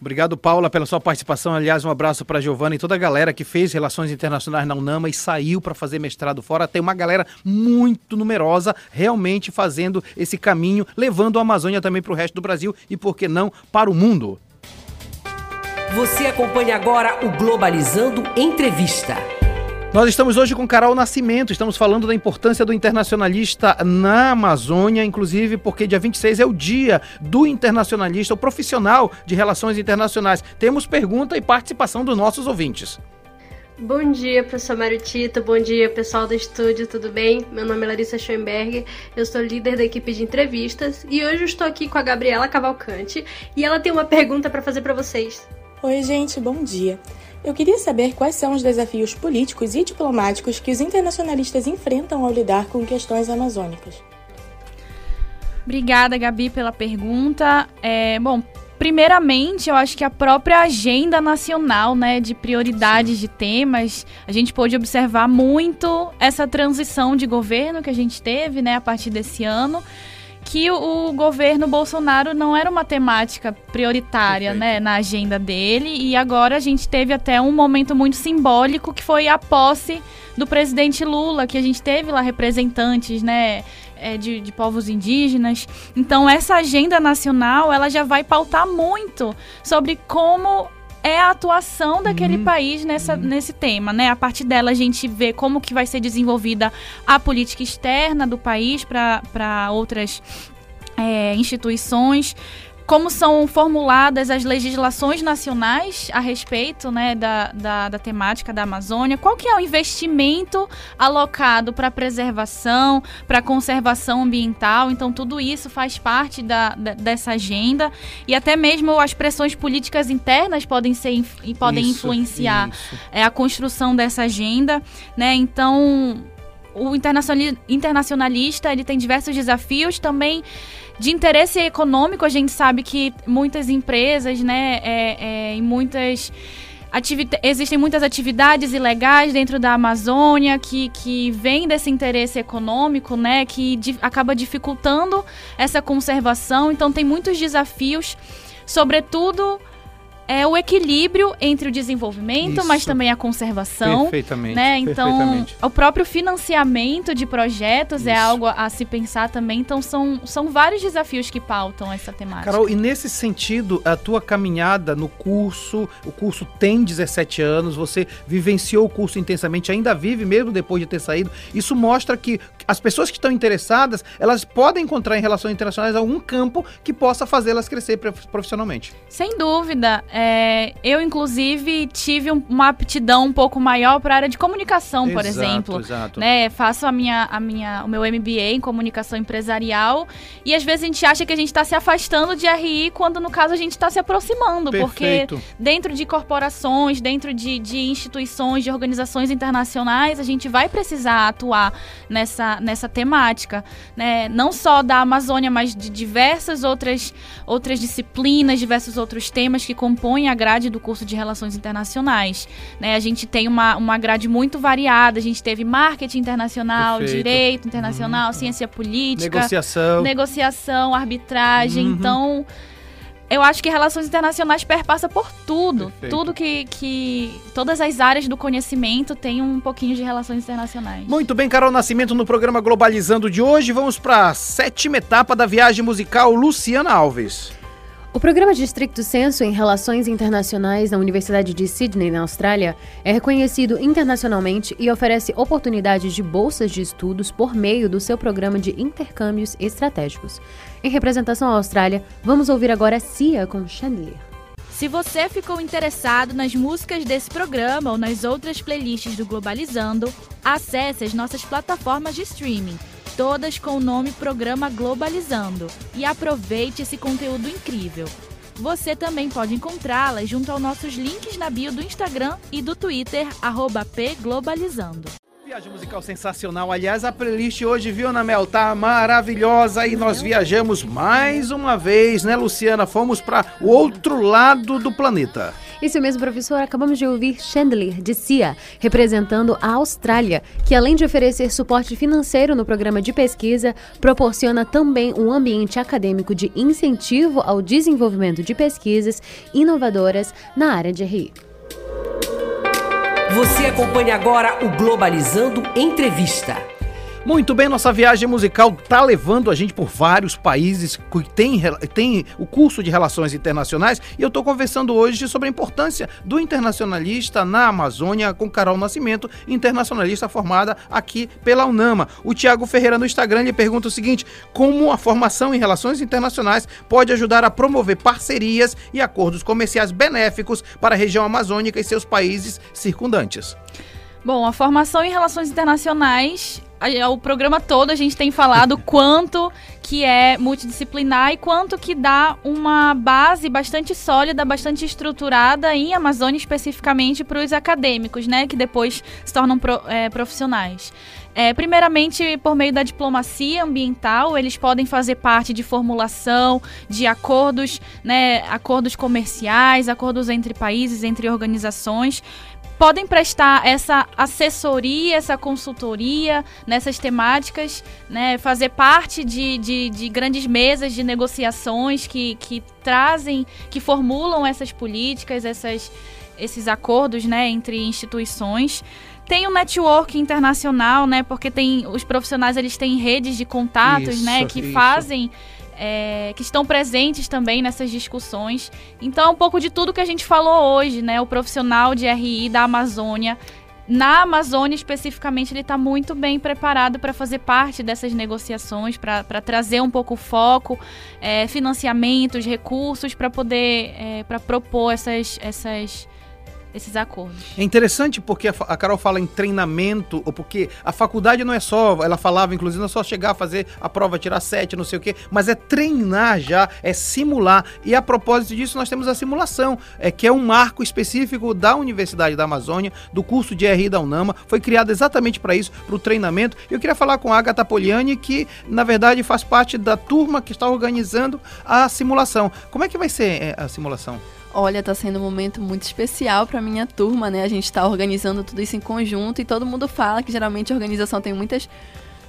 Obrigado, Paula, pela sua participação. Aliás, um abraço para Giovana e toda a galera que fez Relações Internacionais na UNAMA e saiu para fazer mestrado fora. Tem uma galera muito numerosa realmente fazendo esse caminho, levando a Amazônia também para o resto do Brasil e, por que não, para o mundo. Você acompanha agora o Globalizando Entrevista. Nós estamos hoje com Carol Nascimento, estamos falando da importância do internacionalista na Amazônia, inclusive porque dia 26 é o dia do internacionalista, o profissional de relações internacionais. Temos pergunta e participação dos nossos ouvintes. Bom dia, professor Mário Tito. Bom dia, pessoal do estúdio, tudo bem? Meu nome é Larissa Schoenberg, eu sou líder da equipe de entrevistas e hoje eu estou aqui com a Gabriela Cavalcante e ela tem uma pergunta para fazer para vocês. Oi, gente, bom dia. Eu queria saber quais são os desafios políticos e diplomáticos que os internacionalistas enfrentam ao lidar com questões amazônicas. Obrigada, Gabi, pela pergunta. É, bom, primeiramente, eu acho que a própria agenda nacional, né, de prioridades de temas, a gente pôde observar muito essa transição de governo que a gente teve, né, a partir desse ano que o, governo Bolsonaro não era uma temática prioritária né, na agenda dele. E agora a gente teve até um momento muito simbólico que foi a posse do presidente Lula, que a gente teve lá representantes, né? É, de, de povos indígenas. Então, essa agenda nacional ela já vai pautar muito sobre como é a atuação daquele uhum. país nessa, uhum. nesse tema, né? A partir dela a gente vê como que vai ser desenvolvida a política externa do país para outras é, instituições como são formuladas as legislações nacionais a respeito né, da, da, da temática da Amazônia, qual que é o investimento alocado para preservação, para conservação ambiental, então tudo isso faz parte da, da, dessa agenda e até mesmo as pressões políticas internas podem ser e podem isso, influenciar isso. É, a construção dessa agenda, né? Então o internacionalista ele tem diversos desafios também de interesse econômico. A gente sabe que muitas empresas, né, é, é, e muitas existem muitas atividades ilegais dentro da Amazônia que, que vem desse interesse econômico, né, que di acaba dificultando essa conservação. Então tem muitos desafios, sobretudo é o equilíbrio entre o desenvolvimento, Isso. mas também a conservação. Perfeitamente. Né? Então, perfeitamente. o próprio financiamento de projetos é Isso. é algo a se pensar também. Então, são, são vários desafios que pautam essa temática. Carol, e nesse sentido, a tua caminhada no curso, o curso tem 17 anos, você vivenciou o curso intensamente, ainda vive mesmo depois de ter saído. Isso mostra que as pessoas que estão interessadas, elas podem encontrar em relações internacionais algum campo que possa fazê-las crescer profissionalmente. Sem dúvida. É, eu, inclusive, tive uma aptidão um pouco maior para a área de comunicação, exato, por exemplo. Exato. Né? Faço a minha, a minha, o meu MBA em comunicação empresarial e às vezes a gente acha que a gente está se afastando de RI quando, no caso, a gente está se aproximando. Perfeito. Porque dentro de corporações, dentro de, de instituições, de organizações internacionais, a gente vai precisar atuar nessa, nessa temática. Né? Não só da Amazônia, mas de diversas outras, outras disciplinas, diversos outros temas que compõem compõe a grade do curso de Relações Internacionais. Né? A gente tem uma, uma grade muito variada, a gente teve marketing internacional, Perfeito. direito internacional, uhum. ciência política, negociação, negociação arbitragem. Uhum. Então, eu acho que relações internacionais perpassa por tudo. Perfeito. Tudo que, que. Todas as áreas do conhecimento têm um pouquinho de relações internacionais. Muito bem, Carol Nascimento, no programa Globalizando de hoje. Vamos para a sétima etapa da viagem musical Luciana Alves. O programa de estricto senso em Relações Internacionais na Universidade de Sydney, na Austrália, é reconhecido internacionalmente e oferece oportunidades de bolsas de estudos por meio do seu programa de intercâmbios estratégicos. Em representação à Austrália, vamos ouvir agora Cia com Chandelier. Se você ficou interessado nas músicas desse programa ou nas outras playlists do Globalizando, acesse as nossas plataformas de streaming todas com o nome Programa Globalizando. E aproveite esse conteúdo incrível. Você também pode encontrá-las junto aos nossos links na bio do Instagram e do Twitter, pglobalizando. Viagem musical sensacional. Aliás, a playlist hoje, viu, Ana Mel? Tá maravilhosa e nós viajamos mais uma vez, né, Luciana? Fomos para o outro lado do planeta. Isso mesmo, professor. Acabamos de ouvir Chandler, de CIA, representando a Austrália, que além de oferecer suporte financeiro no programa de pesquisa, proporciona também um ambiente acadêmico de incentivo ao desenvolvimento de pesquisas inovadoras na área de RI. Você acompanha agora o Globalizando Entrevista. Muito bem, nossa viagem musical tá levando a gente por vários países que tem, tem o curso de Relações Internacionais e eu tô conversando hoje sobre a importância do internacionalista na Amazônia com Carol Nascimento, internacionalista formada aqui pela UNAMA. O Tiago Ferreira no Instagram lhe pergunta o seguinte: como a formação em Relações Internacionais pode ajudar a promover parcerias e acordos comerciais benéficos para a região amazônica e seus países circundantes? Bom, a formação em relações internacionais o programa todo a gente tem falado quanto que é multidisciplinar e quanto que dá uma base bastante sólida, bastante estruturada em Amazônia especificamente para os acadêmicos, né, que depois se tornam pro, é, profissionais. É, primeiramente, por meio da diplomacia ambiental, eles podem fazer parte de formulação de acordos, né, acordos comerciais, acordos entre países, entre organizações, podem prestar essa assessoria, essa consultoria nessas temáticas, né, fazer parte de, de, de, grandes mesas de negociações que, que trazem, que formulam essas políticas, essas, esses acordos né, entre instituições. Tem o um network internacional, né? Porque tem os profissionais eles têm redes de contatos, isso, né? Que isso. fazem é, que estão presentes também nessas discussões. Então, é um pouco de tudo que a gente falou hoje, né? O profissional de RI da Amazônia. Na Amazônia, especificamente, ele está muito bem preparado para fazer parte dessas negociações, para trazer um pouco o foco, é, financiamentos, recursos, para poder é, para propor essas, essas esses acordos. É interessante porque a Carol fala em treinamento, ou porque a faculdade não é só, ela falava inclusive, não é só chegar a fazer a prova, tirar sete, não sei o quê, mas é treinar já, é simular. E a propósito disso, nós temos a simulação, é, que é um marco específico da Universidade da Amazônia, do curso de RI da UNAMA, foi criado exatamente para isso, para o treinamento. Eu queria falar com a Agatha Poliani, que na verdade faz parte da turma que está organizando a simulação. Como é que vai ser é, a simulação? Olha, tá sendo um momento muito especial para minha turma, né? A gente tá organizando tudo isso em conjunto e todo mundo fala que geralmente a organização tem muitas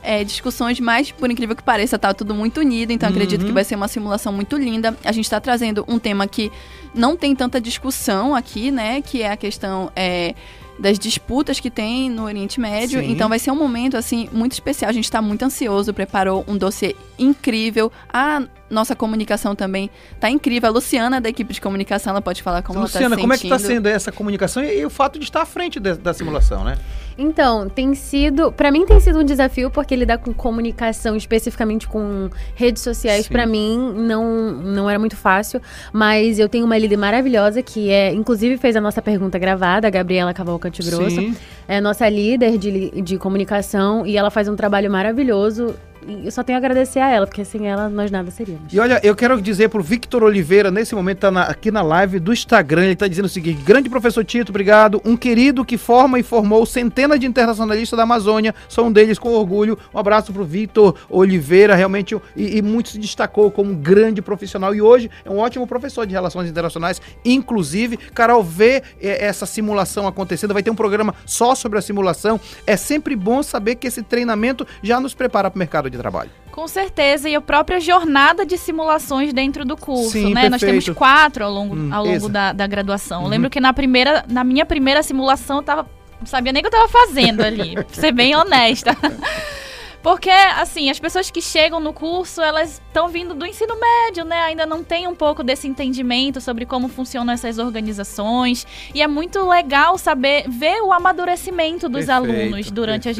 é, discussões, mas por incrível que pareça, tá tudo muito unido, então uhum. acredito que uhum. vai ser uma simulação muito linda. A gente está trazendo um tema que não tem tanta discussão aqui, né? Que é a questão é, das disputas que tem no Oriente Médio. Sim. Então vai ser um momento assim muito especial. A gente está muito ansioso, preparou um dossiê incrível. A nossa comunicação também tá incrível. A Luciana, da equipe de comunicação, ela pode falar como Luciana, ela tá como é que está sendo essa comunicação e, e, o fato de estar à frente de, da simulação, né? Então, tem sido, para mim tem sido um desafio porque lidar com comunicação, especificamente com redes sociais, para mim não não era muito fácil, mas eu tenho uma líder maravilhosa que é, inclusive fez a nossa pergunta gravada, a Gabriela Cavalcante Grosso. Sim. É nossa líder de, de comunicação e ela faz um trabalho maravilhoso eu só tenho a agradecer a ela, porque sem ela nós nada seríamos. E olha, eu quero dizer pro Victor Oliveira, nesse momento tá na, aqui na live do Instagram, ele tá dizendo o seguinte: grande professor Tito, obrigado. Um querido que forma e formou centenas de internacionalistas da Amazônia, sou um deles com orgulho. Um abraço pro Victor Oliveira, realmente, e, e muito se destacou como um grande profissional e hoje é um ótimo professor de relações internacionais. Inclusive, Carol, vê é, essa simulação acontecendo, vai ter um programa só sobre a simulação. É sempre bom saber que esse treinamento já nos prepara para o mercado de trabalho. Com certeza, e a própria jornada de simulações dentro do curso, Sim, né? Perfeito. Nós temos quatro ao longo, hum, ao longo da, da, graduação. Uhum. Eu lembro que na primeira, na minha primeira simulação, eu tava. Não sabia nem o que eu tava fazendo ali, pra ser bem honesta. Porque, assim, as pessoas que chegam no curso, elas estão vindo do ensino médio, né? Ainda não tem um pouco desse entendimento sobre como funcionam essas organizações. E é muito legal saber, ver o amadurecimento dos perfeito, alunos durante as,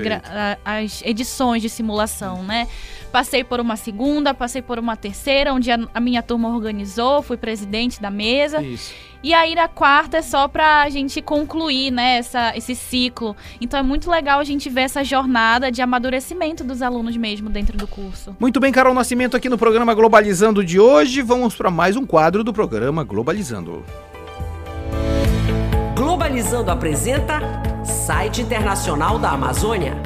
as edições de simulação, né? Passei por uma segunda, passei por uma terceira, onde a, a minha turma organizou, fui presidente da mesa. Isso. E aí na quarta é só pra gente concluir, né, essa, esse ciclo. Então é muito legal a gente ver essa jornada de amadurecimento dos alunos mesmo dentro do curso. Muito bem, Carol Nascimento aqui no programa Globalizando de hoje. Vamos para mais um quadro do programa Globalizando. Globalizando apresenta Site Internacional da Amazônia.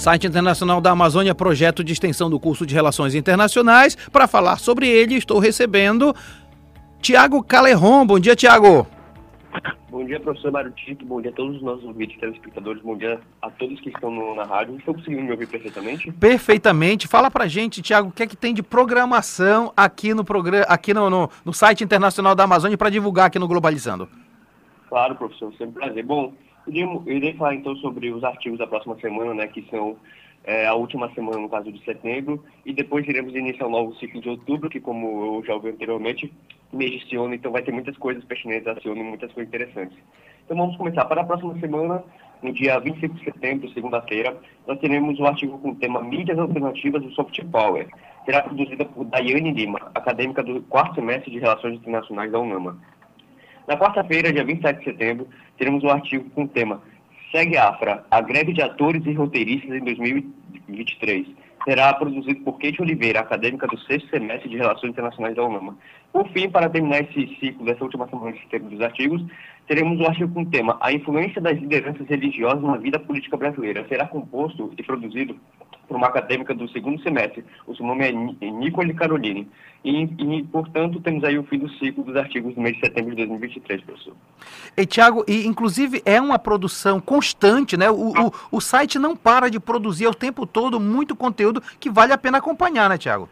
Site Internacional da Amazônia, projeto de extensão do curso de Relações Internacionais. Para falar sobre ele, estou recebendo Tiago Calerron. Bom dia, Tiago. Bom dia, professor Mário Tito. Bom dia a todos os nossos ouvintes, telespectadores. Bom dia a todos que estão no, na rádio. Estão conseguindo me ouvir perfeitamente? Perfeitamente. Fala pra gente, Tiago, o que é que tem de programação aqui no programa, aqui no, no, no site internacional da Amazônia para divulgar aqui no Globalizando? Claro, professor, sempre um prazer. Bom, eu irei falar então sobre os artigos da próxima semana, né, que são é, a última semana, no caso de setembro, e depois iremos iniciar um novo ciclo de outubro, que, como eu já ouvi anteriormente, mês de ano, então vai ter muitas coisas pertinentes a Siono, muitas coisas interessantes. Então vamos começar. Para a próxima semana, no dia 25 de setembro, segunda-feira, nós teremos um artigo com o tema Mídias Alternativas do Soft Power. Será produzida por Daiane Lima, acadêmica do quarto semestre de Relações Internacionais da UNAMA. Na quarta-feira, dia 27 de setembro, teremos um artigo com o tema Segue Afra, a greve de atores e roteiristas em 2023. Será produzido por Kate Oliveira, acadêmica do sexto semestre de Relações Internacionais da UNAMA. Por fim, para terminar esse ciclo dessa última semana de tempo dos artigos, teremos um artigo com o tema A influência das lideranças religiosas na vida política brasileira. Será composto e produzido por uma acadêmica do segundo semestre. O seu nome é Nicole Caroline. E, e, portanto, temos aí o fim do ciclo dos artigos do mês de setembro de 2023, professor. E, Tiago, e inclusive é uma produção constante, né? O, o, o site não para de produzir o tempo todo muito conteúdo que vale a pena acompanhar, né, Tiago?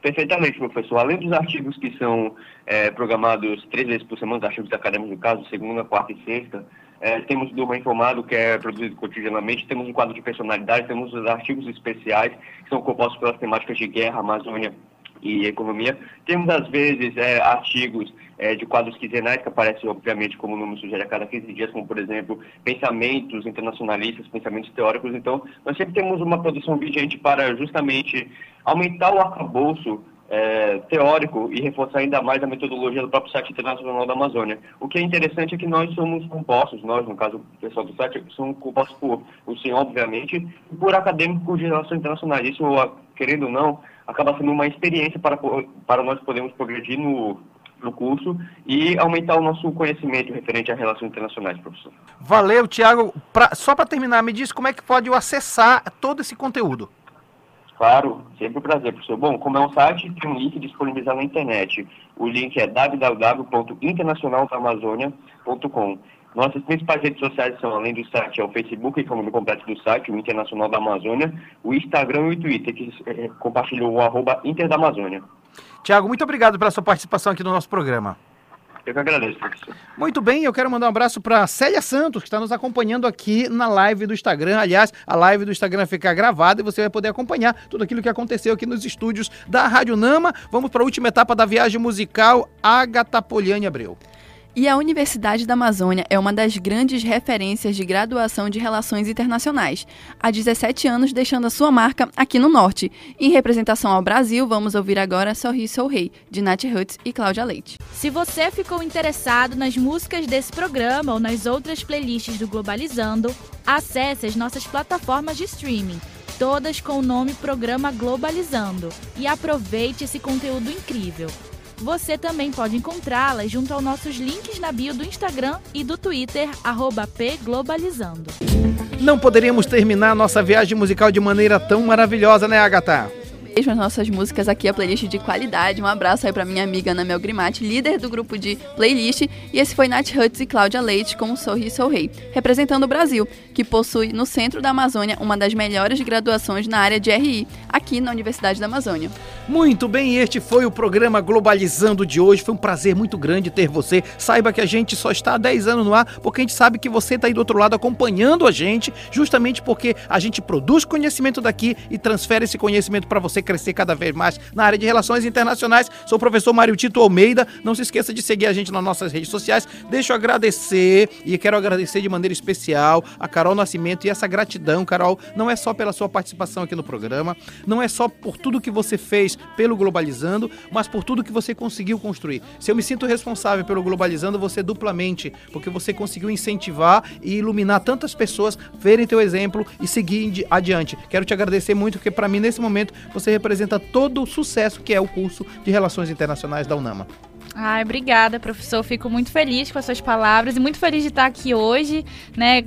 Perfeitamente, professor. Além dos artigos que são é, programados três vezes por semana, os artigos acadêmicos no caso, segunda, quarta e sexta, é, temos do Informado, que é produzido cotidianamente, temos um quadro de personalidade, temos os artigos especiais, que são compostos pelas temáticas de guerra, Amazônia e economia. Temos, às vezes, é, artigos é, de quadros quinzenais que aparecem, obviamente, como o nome sugere, a cada 15 dias, como, por exemplo, pensamentos internacionalistas, pensamentos teóricos. Então, nós sempre temos uma produção vigente para justamente aumentar o arcabouço é, teórico e reforçar ainda mais a metodologia do próprio site internacional da Amazônia. O que é interessante é que nós somos compostos, nós, no caso, o pessoal do site, somos compostos por o senhor, obviamente, e por acadêmicos de relações internacionais. Isso, querendo ou não, acaba sendo uma experiência para, para nós podermos progredir no, no curso e aumentar o nosso conhecimento referente a relações internacionais, professor. Valeu, Tiago. Só para terminar, me diz como é que pode acessar todo esse conteúdo. Claro, sempre um prazer, professor. Bom, como é um site, tem um link disponibilizado na internet. O link é www.internacionaldamazônia.com. Nossas principais redes sociais são, além do site, é o Facebook, que é o nome completo do site, o Internacional da Amazônia, o Instagram e o Twitter, que é, compartilhou o arroba Inter da Amazônia. Tiago, muito obrigado pela sua participação aqui no nosso programa. Eu que agradeço, professor. Muito bem, eu quero mandar um abraço para Célia Santos, que está nos acompanhando aqui na live do Instagram. Aliás, a live do Instagram fica gravada e você vai poder acompanhar tudo aquilo que aconteceu aqui nos estúdios da Rádio Nama. Vamos para a última etapa da viagem musical, Agatha Poliane Abreu. E a Universidade da Amazônia é uma das grandes referências de graduação de relações internacionais, há 17 anos deixando a sua marca aqui no Norte. Em representação ao Brasil, vamos ouvir agora Sorri Sou Rei, de Nath Hutz e Cláudia Leite. Se você ficou interessado nas músicas desse programa ou nas outras playlists do Globalizando, acesse as nossas plataformas de streaming todas com o nome Programa Globalizando, e aproveite esse conteúdo incrível. Você também pode encontrá-las junto aos nossos links na bio do Instagram e do Twitter, pglobalizando. Não poderíamos terminar nossa viagem musical de maneira tão maravilhosa, né, Agatha? As nossas músicas aqui, a playlist de qualidade. Um abraço aí pra minha amiga Ana Mel Grimati, líder do grupo de playlist. E esse foi Nath Hutz e Cláudia Leite com Sorri Sou Rei, representando o Brasil, que possui no centro da Amazônia uma das melhores graduações na área de RI, aqui na Universidade da Amazônia. Muito bem, este foi o programa Globalizando de hoje. Foi um prazer muito grande ter você. Saiba que a gente só está há 10 anos no ar, porque a gente sabe que você está aí do outro lado acompanhando a gente, justamente porque a gente produz conhecimento daqui e transfere esse conhecimento para você crescer cada vez mais na área de relações internacionais. Sou o professor Mário Tito Almeida. Não se esqueça de seguir a gente nas nossas redes sociais. Deixa eu agradecer e quero agradecer de maneira especial a Carol Nascimento e essa gratidão, Carol, não é só pela sua participação aqui no programa, não é só por tudo que você fez pelo Globalizando, mas por tudo que você conseguiu construir. Se eu me sinto responsável pelo Globalizando, você duplamente, porque você conseguiu incentivar e iluminar tantas pessoas, verem teu exemplo e seguir adiante. Quero te agradecer muito, porque para mim, nesse momento, você representa todo o sucesso que é o curso de Relações Internacionais da UNAMA. Ai, obrigada, professor. Fico muito feliz com as suas palavras e muito feliz de estar aqui hoje, né?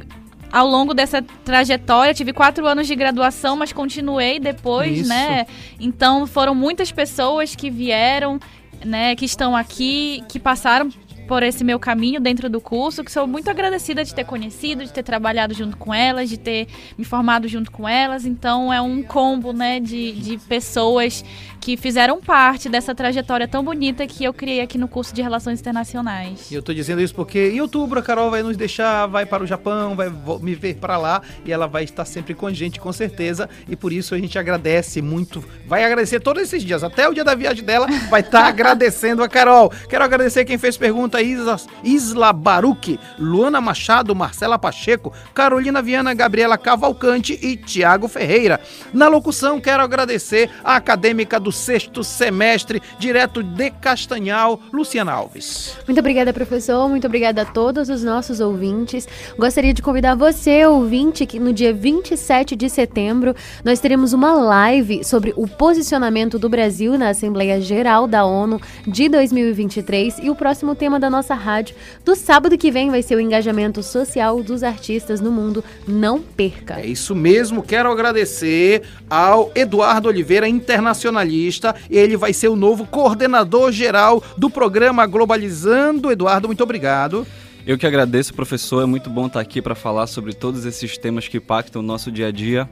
Ao longo dessa trajetória, tive quatro anos de graduação, mas continuei depois, Isso. né? Então foram muitas pessoas que vieram, né? Que estão aqui, que passaram por esse meu caminho dentro do curso, que sou muito agradecida de ter conhecido, de ter trabalhado junto com elas, de ter me formado junto com elas. Então é um combo, né, de, de pessoas que fizeram parte dessa trajetória tão bonita que eu criei aqui no curso de Relações Internacionais. E eu tô dizendo isso porque em outubro a Carol vai nos deixar, vai para o Japão, vai me ver para lá e ela vai estar sempre com a gente, com certeza. E por isso a gente agradece muito, vai agradecer todos esses dias, até o dia da viagem dela, vai estar agradecendo a Carol. Quero agradecer quem fez pergunta, Isla, Isla Baruque, Luana Machado, Marcela Pacheco, Carolina Viana, Gabriela Cavalcante e Tiago Ferreira. Na locução, quero agradecer a acadêmica do sexto semestre, direto de Castanhal, Luciana Alves. Muito obrigada, professor. Muito obrigada a todos os nossos ouvintes. Gostaria de convidar você, ouvinte, que no dia 27 de setembro nós teremos uma live sobre o posicionamento do Brasil na Assembleia Geral da ONU de 2023 e o próximo tema da nossa rádio do sábado que vem vai ser o engajamento social dos artistas no mundo. Não perca. É isso mesmo. Quero agradecer ao Eduardo Oliveira, internacionalista ele vai ser o novo coordenador geral do programa Globalizando. Eduardo, muito obrigado. Eu que agradeço, professor. É muito bom estar aqui para falar sobre todos esses temas que impactam o nosso dia a dia.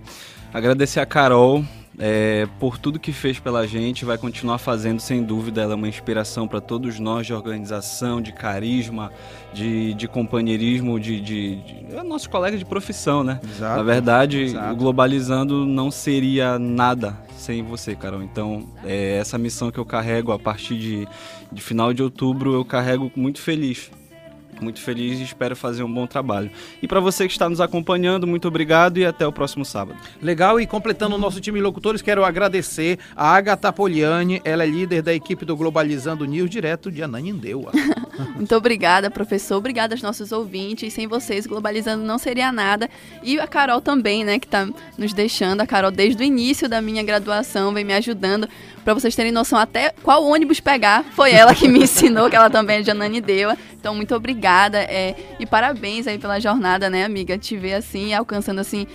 Agradecer a Carol é, por tudo que fez pela gente, vai continuar fazendo sem dúvida. Ela é uma inspiração para todos nós de organização, de carisma, de, de companheirismo, de, de, de é nosso colega de profissão, né? Exato, Na verdade, exato. o Globalizando não seria nada sem você, Carol. Então, é essa missão que eu carrego a partir de, de final de outubro, eu carrego muito feliz muito feliz e espero fazer um bom trabalho. E para você que está nos acompanhando, muito obrigado e até o próximo sábado. Legal, e completando o nosso time de locutores, quero agradecer a Agatha Poliani, ela é líder da equipe do Globalizando News, direto de Ananindeua. muito obrigada, professor, obrigada aos nossos ouvintes, sem vocês Globalizando não seria nada. E a Carol também, né, que está nos deixando, a Carol desde o início da minha graduação vem me ajudando para vocês terem noção até qual ônibus pegar. Foi ela que me ensinou, que ela também é de Ananindeua. Então, muito obrigada é, e parabéns aí pela jornada, né, amiga? Te ver assim, alcançando assim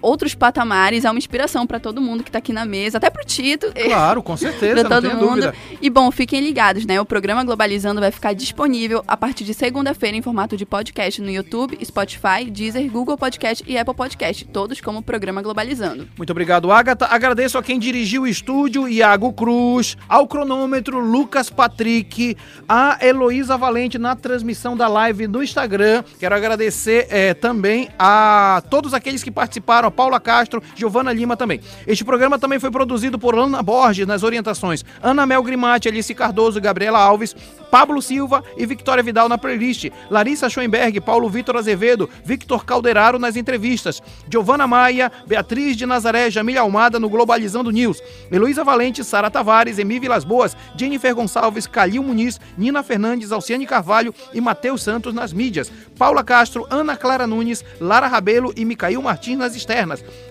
outros patamares, é uma inspiração para todo mundo que está aqui na mesa, até para o Tito. Claro, com certeza, para todo mundo. Dúvida. E bom, fiquem ligados, né? O programa Globalizando vai ficar disponível a partir de segunda-feira em formato de podcast no YouTube, Spotify, Deezer, Google Podcast e Apple Podcast, todos como programa Globalizando. Muito obrigado, Agatha. Agradeço a quem dirigiu o estúdio, Iago Cruz, ao cronômetro, Lucas Patrick, a Heloísa Valente na transmissão da live no Instagram. Quero agradecer é, também a todos aqueles que participaram Paula Castro, Giovana Lima também. Este programa também foi produzido por Ana Borges nas orientações, Ana Mel Grimati, Alice Cardoso, Gabriela Alves, Pablo Silva e Victoria Vidal na playlist, Larissa Schoenberg, Paulo Vitor Azevedo, Victor Calderaro nas entrevistas, Giovana Maia, Beatriz de Nazaré, Jamília Almada no Globalizando News, Heloísa Valente, Sara Tavares, Emi Vilas Boas, Jennifer Gonçalves, Calil Muniz, Nina Fernandes, Alciane Carvalho e Matheus Santos nas mídias, Paula Castro, Ana Clara Nunes, Lara Rabelo e Micail Martins nas externas,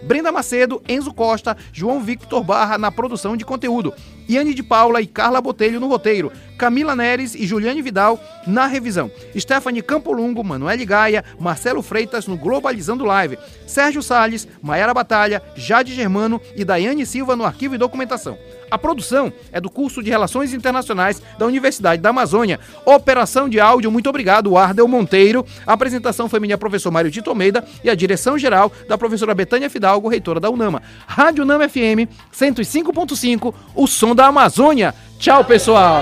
Brenda Macedo, Enzo Costa, João Victor Barra na produção de conteúdo, Iane de Paula e Carla Botelho no roteiro, Camila Neres e Juliane Vidal na revisão, Stephanie Campolungo, Manuel Gaia, Marcelo Freitas no Globalizando Live, Sérgio Salles, Maiara Batalha, Jade Germano e Daiane Silva no arquivo e documentação. A produção é do curso de Relações Internacionais da Universidade da Amazônia. Operação de áudio, muito obrigado, Ardel Monteiro. A apresentação foi minha professor Mário Tito Almeida e a direção geral da professora Betânia Fidalgo, reitora da UNAMA. Rádio Nama FM 105.5, o som da Amazônia. Tchau, pessoal!